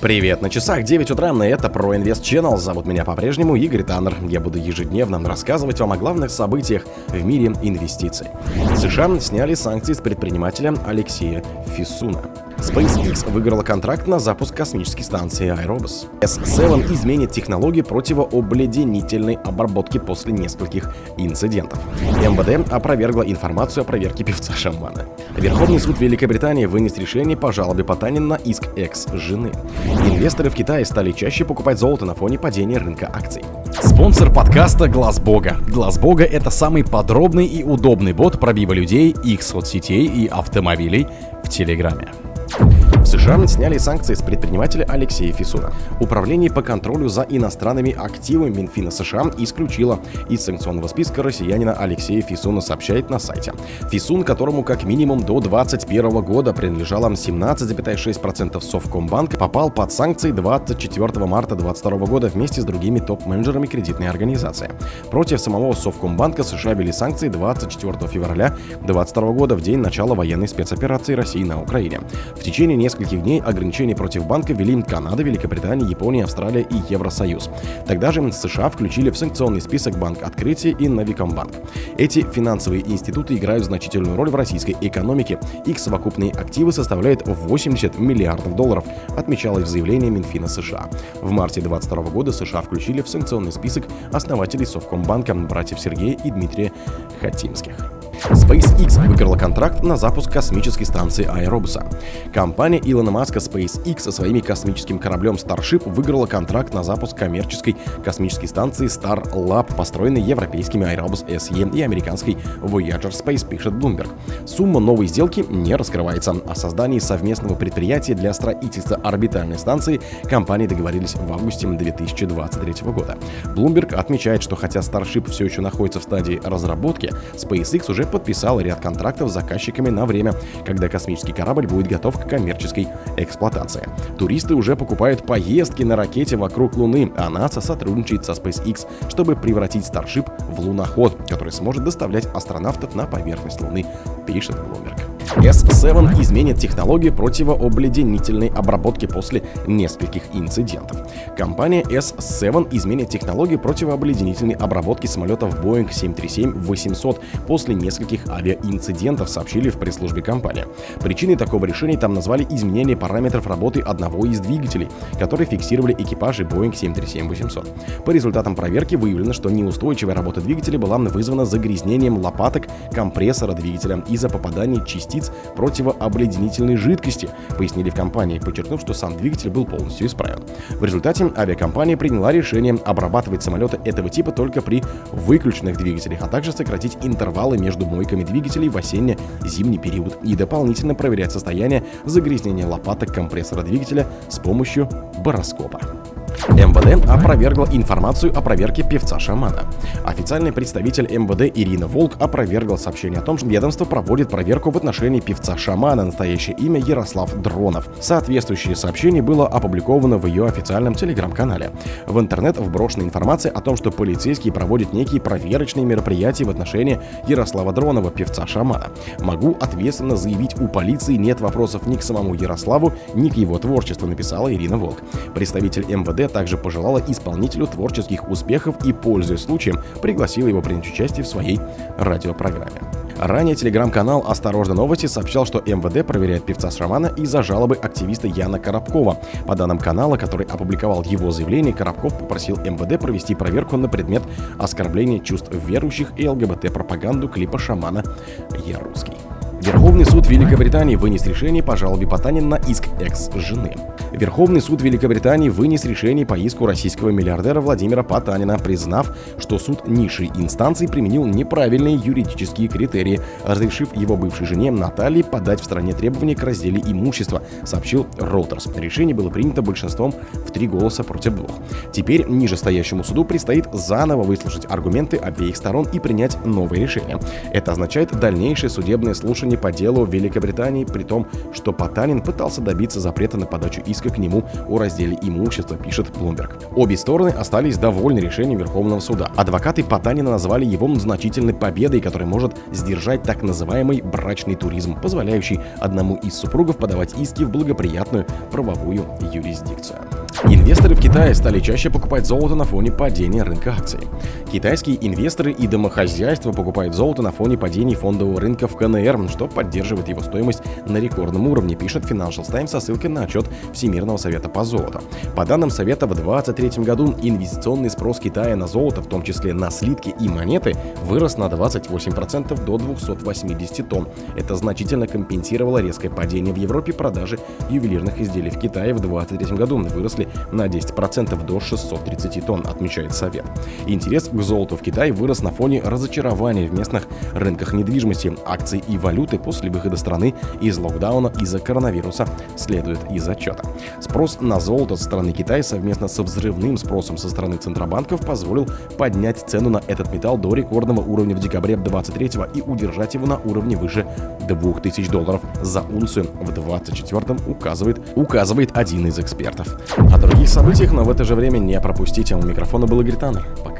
Привет, на часах 9 утра, и это про Инвест Channel. Зовут меня по-прежнему Игорь Таннер. Я буду ежедневно рассказывать вам о главных событиях в мире инвестиций. США сняли санкции с предпринимателя Алексея Фисуна. SpaceX выиграла контракт на запуск космической станции Aerobus. S7 изменит технологии противообледенительной обработки после нескольких инцидентов. МВД опровергла информацию о проверке певца Шамана. Верховный суд Великобритании вынес решение по жалобе Потанин на иск экс-жены. Инвесторы в Китае стали чаще покупать золото на фоне падения рынка акций. Спонсор подкаста Глаз Бога. Глаз Бога это самый подробный и удобный бот пробива людей, их соцсетей и автомобилей в Телеграме. you В США сняли санкции с предпринимателя Алексея Фисуна. Управление по контролю за иностранными активами Минфина США исключило из санкционного списка россиянина Алексея Фисуна, сообщает на сайте. Фисун, которому как минимум до 2021 года принадлежало 17,6% Совкомбанка, попал под санкции 24 марта 2022 года вместе с другими топ-менеджерами кредитной организации. Против самого Совкомбанка США ввели санкции 24 февраля 2022 года в день начала военной спецоперации России на Украине. В течение нескольких дней ограничения против банка ввели Канада, Великобритания, Япония, Австралия и Евросоюз. Тогда же США включили в санкционный список Банк Открытия и Новикомбанк. Эти финансовые институты играют значительную роль в российской экономике. Их совокупные активы составляют 80 миллиардов долларов, отмечалось в заявлении Минфина США. В марте 2022 года США включили в санкционный список основателей Совкомбанка братьев Сергея и Дмитрия Хатимских. SpaceX выиграла контракт на запуск космической станции Аэробуса. Компания Илона Маска SpaceX со своими космическим кораблем Starship выиграла контракт на запуск коммерческой космической станции Starlab, построенной европейскими Aerobus SE и американской Voyager Space, пишет Bloomberg. Сумма новой сделки не раскрывается. О создании совместного предприятия для строительства орбитальной станции компании договорились в августе 2023 года. Bloomberg отмечает, что хотя Starship все еще находится в стадии разработки, SpaceX уже подписал ряд контрактов с заказчиками на время, когда космический корабль будет готов к коммерческой эксплуатации. Туристы уже покупают поездки на ракете вокруг Луны, а НАСА сотрудничает со SpaceX, чтобы превратить Starship в луноход, который сможет доставлять астронавтов на поверхность Луны, пишет Bloomberg. S7 изменит технологию противообледенительной обработки после нескольких инцидентов. Компания S7 изменит технологию противообледенительной обработки самолетов Boeing 737-800 после нескольких авиаинцидентов, сообщили в пресс-службе компании. Причиной такого решения там назвали изменение параметров работы одного из двигателей, которые фиксировали экипажи Boeing 737-800. По результатам проверки выявлено, что неустойчивая работа двигателя была вызвана загрязнением лопаток компрессора двигателя из-за попадания частиц противообледенительной жидкости, пояснили в компании, подчеркнув, что сам двигатель был полностью исправен. В результате авиакомпания приняла решение обрабатывать самолеты этого типа только при выключенных двигателях, а также сократить интервалы между мойками двигателей в осенне-зимний период и дополнительно проверять состояние загрязнения лопаток компрессора двигателя с помощью бароскопа. МВД опровергла информацию о проверке певца Шамана. Официальный представитель МВД Ирина Волк опровергла сообщение о том, что ведомство проводит проверку в отношении певца Шамана, настоящее имя Ярослав Дронов. Соответствующее сообщение было опубликовано в ее официальном телеграм-канале. В интернет вброшена информация о том, что полицейские проводят некие проверочные мероприятия в отношении Ярослава Дронова, певца Шамана. Могу ответственно заявить, у полиции нет вопросов ни к самому Ярославу, ни к его творчеству, написала Ирина Волк. Представитель МВД также пожелала исполнителю творческих успехов и, пользуясь случаем, пригласила его принять участие в своей радиопрограмме. Ранее телеграм-канал «Осторожно новости» сообщал, что МВД проверяет певца Шамана из-за жалобы активиста Яна Коробкова. По данным канала, который опубликовал его заявление, Коробков попросил МВД провести проверку на предмет оскорбления чувств верующих и ЛГБТ-пропаганду клипа Шамана «Я русский». Верховный суд Великобритании вынес решение по жалобе Потанин на иск экс-жены. Верховный суд Великобритании вынес решение по иску российского миллиардера Владимира Потанина, признав, что суд низшей инстанции применил неправильные юридические критерии, разрешив его бывшей жене Наталье подать в стране требования к разделе имущества, сообщил Reuters. Решение было принято большинством в три голоса против двух. Теперь нижестоящему суду предстоит заново выслушать аргументы обеих сторон и принять новое решение. Это означает дальнейшее судебное слушание слушание по делу в Великобритании, при том, что Потанин пытался добиться запрета на подачу иска к нему о разделе имущества, пишет Bloomberg. Обе стороны остались довольны решением Верховного суда. Адвокаты Потанина назвали его значительной победой, которая может сдержать так называемый брачный туризм, позволяющий одному из супругов подавать иски в благоприятную правовую юрисдикцию. Инвесторы в Китае стали чаще покупать золото на фоне падения рынка акций. Китайские инвесторы и домохозяйства покупают золото на фоне падений фондового рынка в КНР, что поддерживает его стоимость на рекордном уровне, пишет Financial Times со ссылкой на отчет Всемирного совета по золоту. По данным совета, в 2023 году инвестиционный спрос Китая на золото, в том числе на слитки и монеты, вырос на 28% до 280 тонн. Это значительно компенсировало резкое падение в Европе продажи ювелирных изделий в Китае в 2023 году выросли на 10% до 630 тонн, отмечает Совет. Интерес к золоту в Китае вырос на фоне разочарования в местных рынках недвижимости, акций и валюты после выхода страны из локдауна из-за коронавируса, следует из отчета. Спрос на золото со стороны Китая совместно со взрывным спросом со стороны центробанков позволил поднять цену на этот металл до рекордного уровня в декабре 23 и удержать его на уровне выше 2000 долларов за унцию в 24 указывает, указывает один из экспертов. О других событиях, но в это же время не пропустите. У микрофона был Игорь Таннер. Пока.